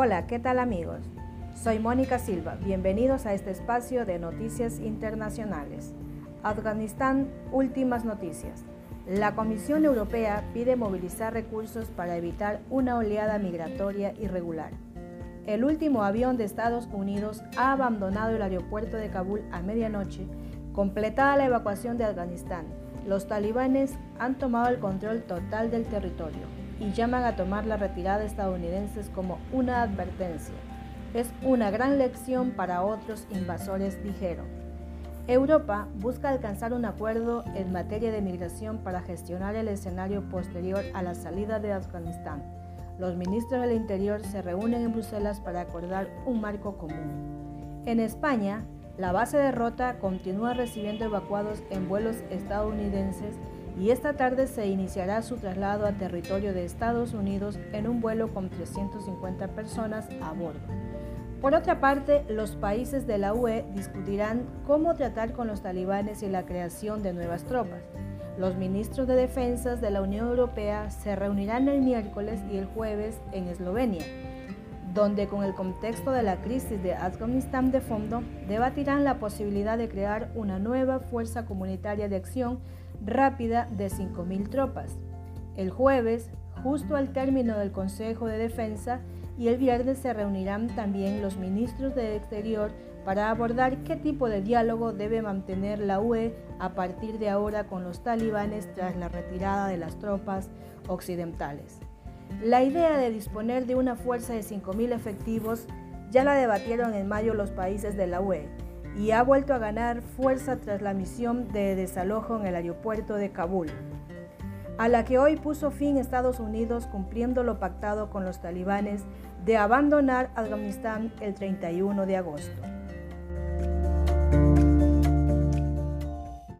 Hola, ¿qué tal amigos? Soy Mónica Silva, bienvenidos a este espacio de noticias internacionales. Afganistán, últimas noticias. La Comisión Europea pide movilizar recursos para evitar una oleada migratoria irregular. El último avión de Estados Unidos ha abandonado el aeropuerto de Kabul a medianoche, completada la evacuación de Afganistán. Los talibanes han tomado el control total del territorio y llaman a tomar la retirada de estadounidenses como una advertencia. Es una gran lección para otros invasores, dijeron. Europa busca alcanzar un acuerdo en materia de migración para gestionar el escenario posterior a la salida de Afganistán. Los ministros del Interior se reúnen en Bruselas para acordar un marco común. En España, la base de Rota continúa recibiendo evacuados en vuelos estadounidenses y esta tarde se iniciará su traslado a territorio de Estados Unidos en un vuelo con 350 personas a bordo. Por otra parte, los países de la UE discutirán cómo tratar con los talibanes y la creación de nuevas tropas. Los ministros de Defensa de la Unión Europea se reunirán el miércoles y el jueves en Eslovenia, donde con el contexto de la crisis de Afganistán de fondo debatirán la posibilidad de crear una nueva fuerza comunitaria de acción rápida de 5.000 tropas. El jueves, justo al término del Consejo de Defensa, y el viernes se reunirán también los ministros de Exterior para abordar qué tipo de diálogo debe mantener la UE a partir de ahora con los talibanes tras la retirada de las tropas occidentales. La idea de disponer de una fuerza de 5.000 efectivos ya la debatieron en mayo los países de la UE y ha vuelto a ganar fuerza tras la misión de desalojo en el aeropuerto de Kabul, a la que hoy puso fin Estados Unidos cumpliendo lo pactado con los talibanes de abandonar Afganistán el 31 de agosto.